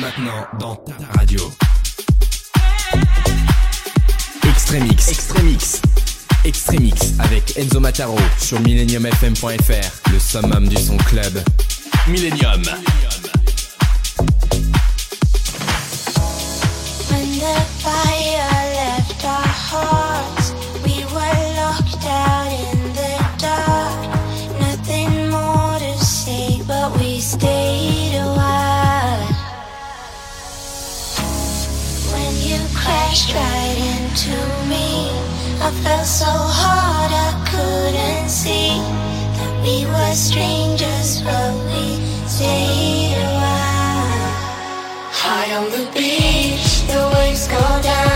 Maintenant dans ta radio. Extremix. Extremix. Extremix avec Enzo Mataro sur millenniumfm.fr, le summum du son club. Millennium. When the fire left fell so hard I couldn't see that we were strangers, but we stayed a while. On the beach, the waves go down.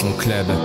son club.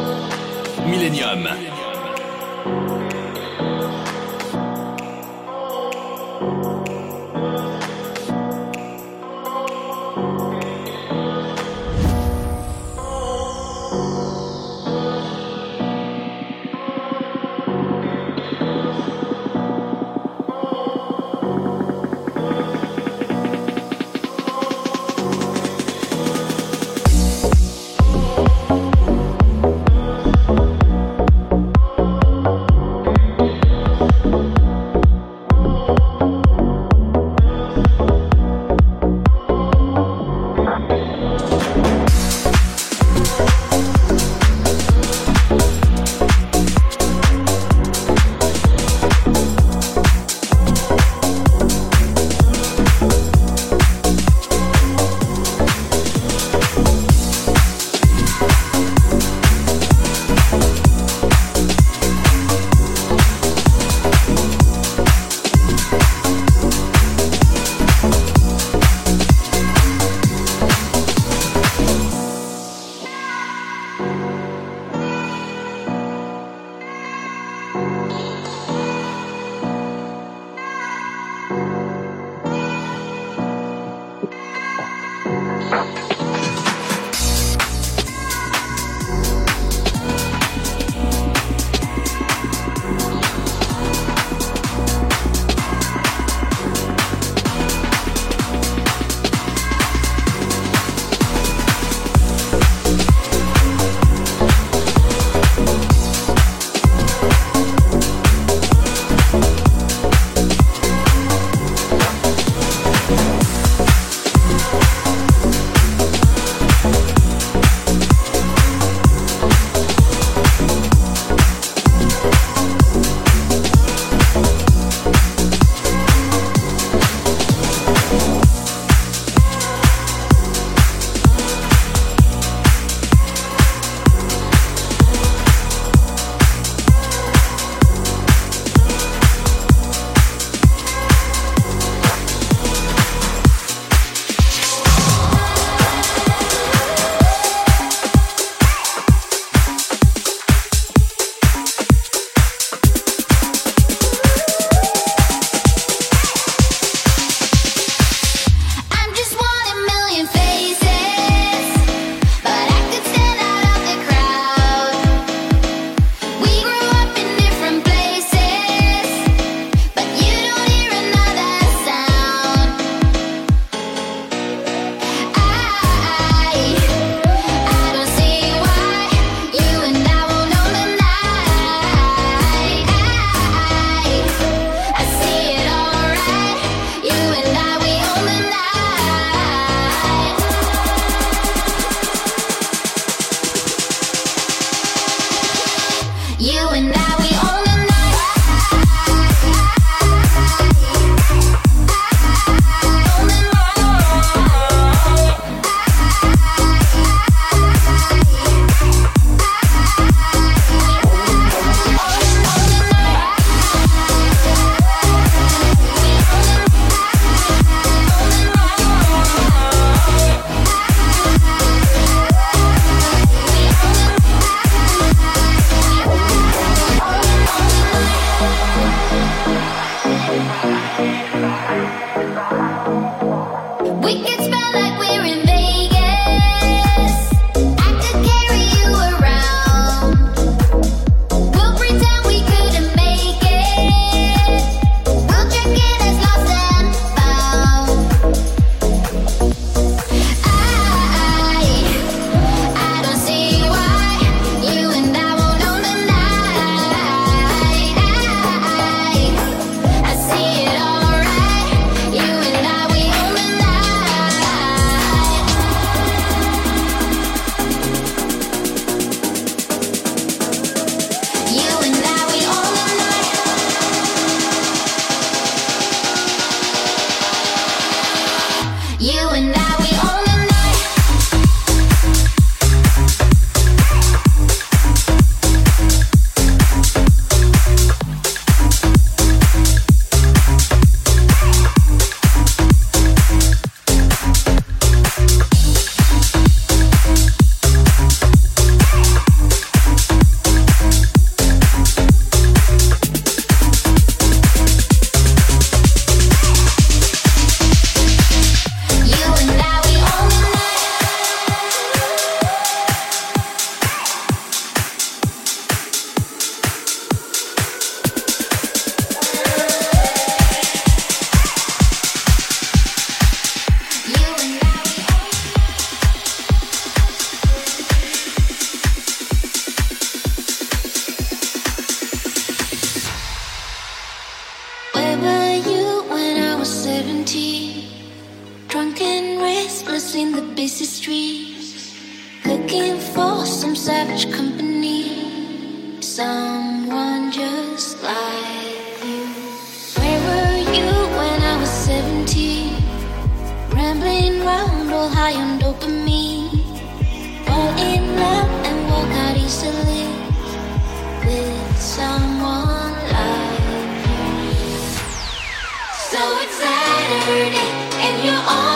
so it's Saturday and you're on.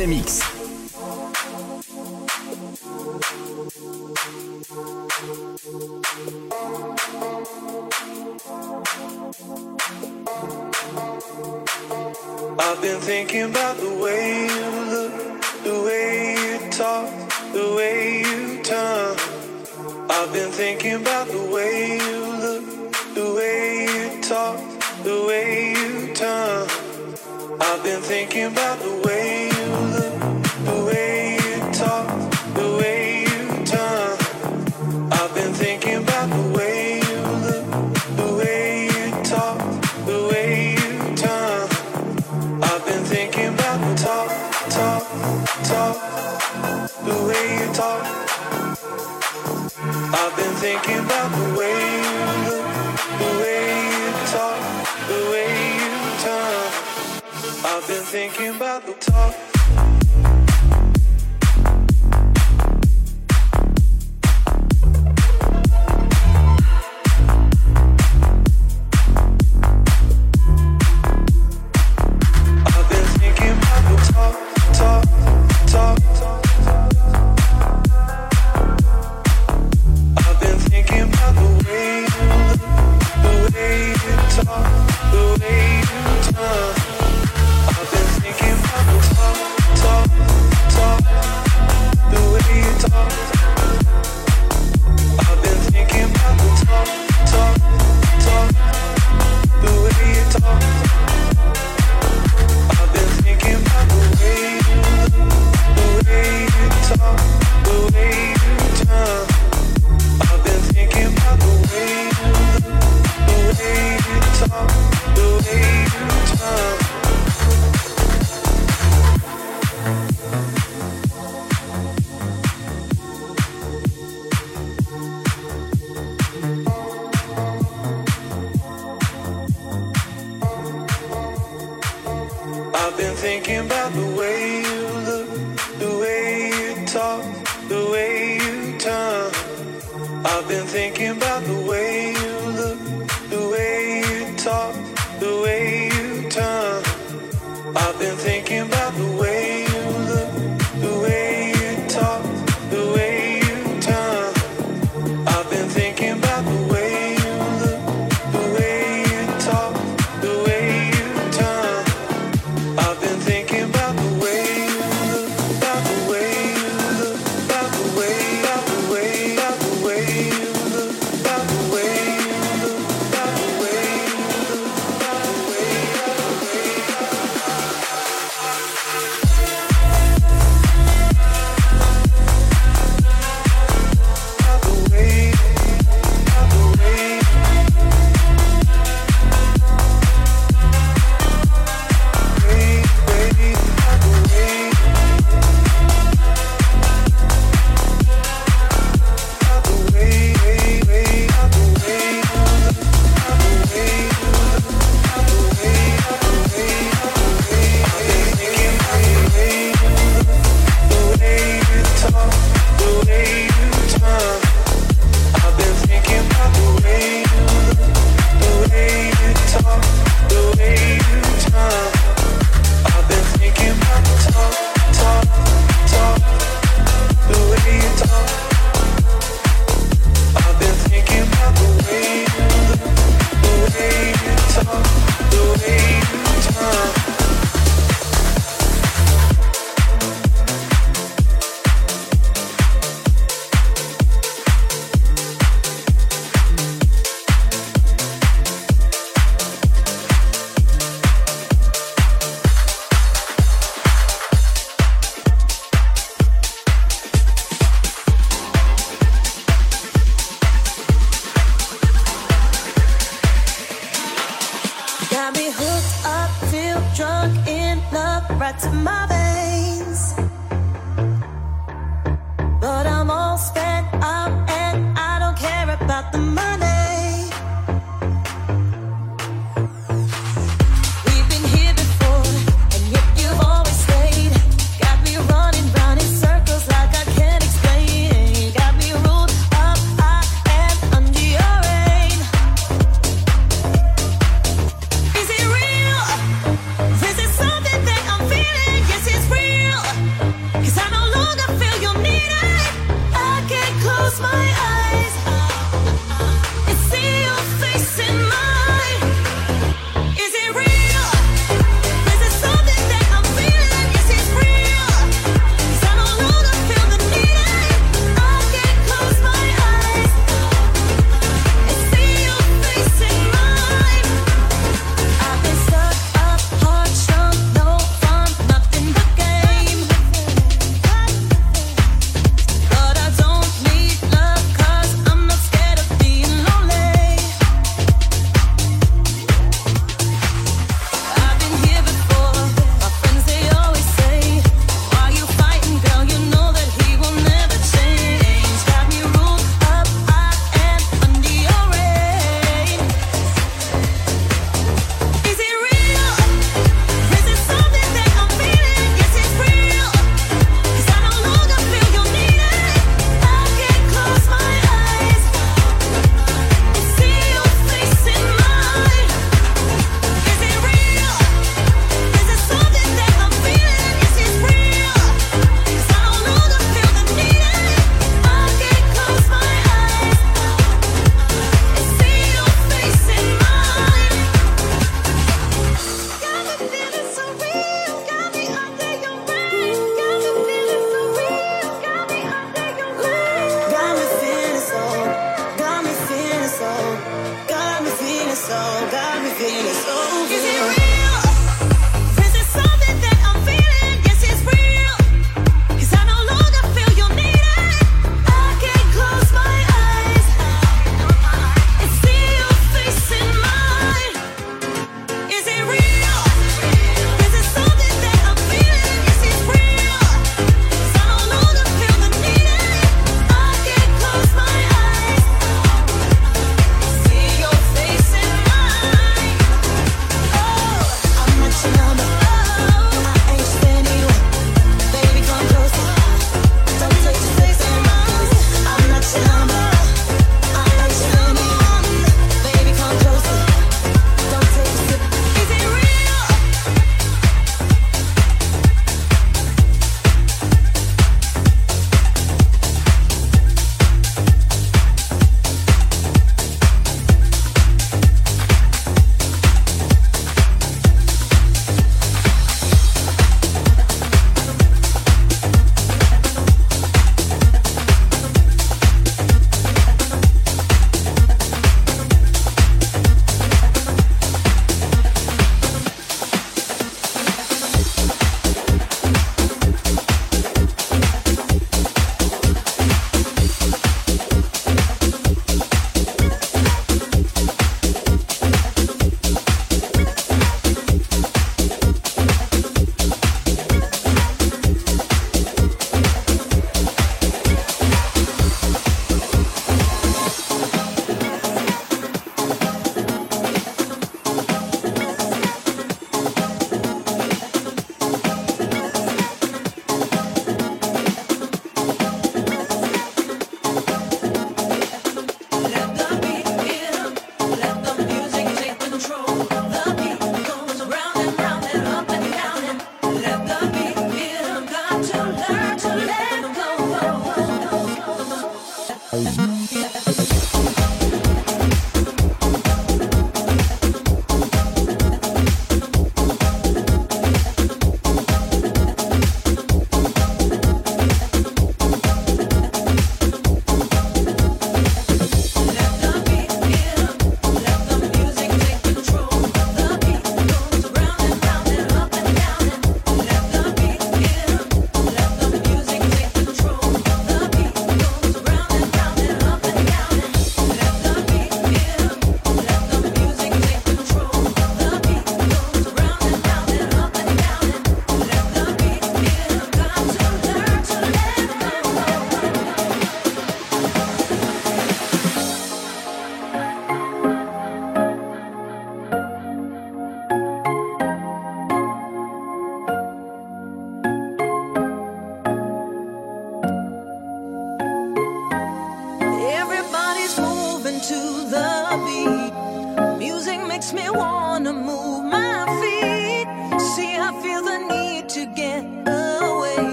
Extremix.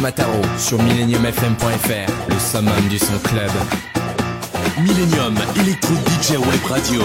Mataro sur millenniumfm.fr, le summum du son club. Millennium Electro DJ Web Radio.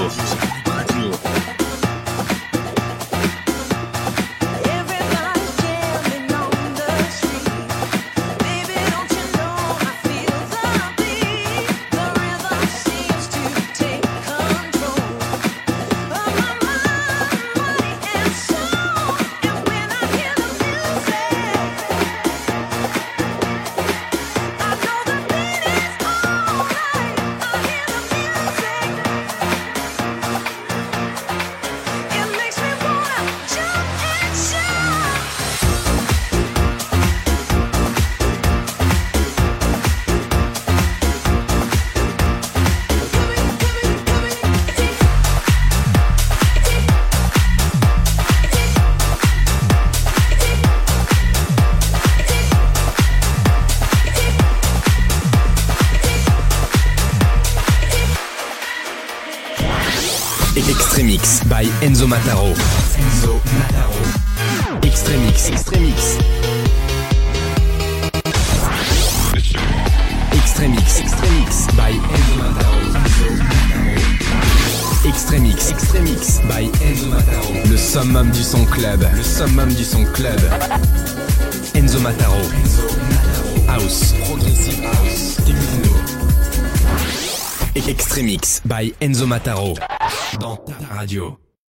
Matarot.